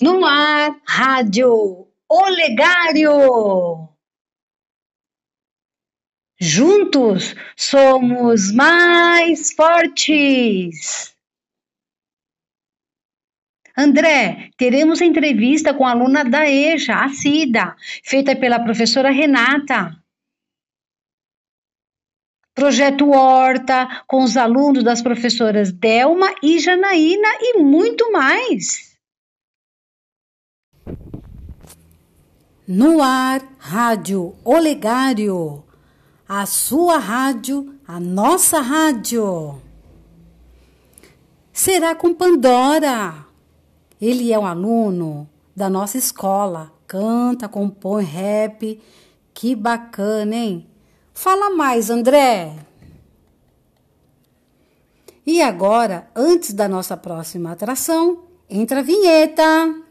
No ar, Rádio Olegário. Juntos somos mais fortes. André, teremos entrevista com a aluna da EJA, a Cida, feita pela professora Renata. Projeto Horta, com os alunos das professoras Delma e Janaína e muito mais. No ar, Rádio Olegário. A sua rádio, a nossa rádio. Será com Pandora. Ele é um aluno da nossa escola. Canta, compõe rap. Que bacana, hein? Fala mais, André. E agora, antes da nossa próxima atração, entra a vinheta.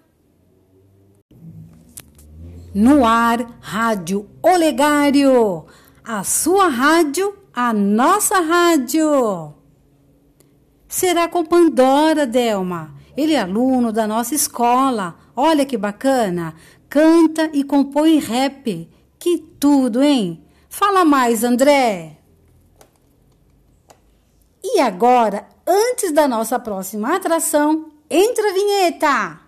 No ar, Rádio Olegário. A sua rádio, a nossa rádio. Será com Pandora, Delma. Ele é aluno da nossa escola. Olha que bacana. Canta e compõe rap. Que tudo, hein? Fala mais, André. E agora, antes da nossa próxima atração, entra a vinheta.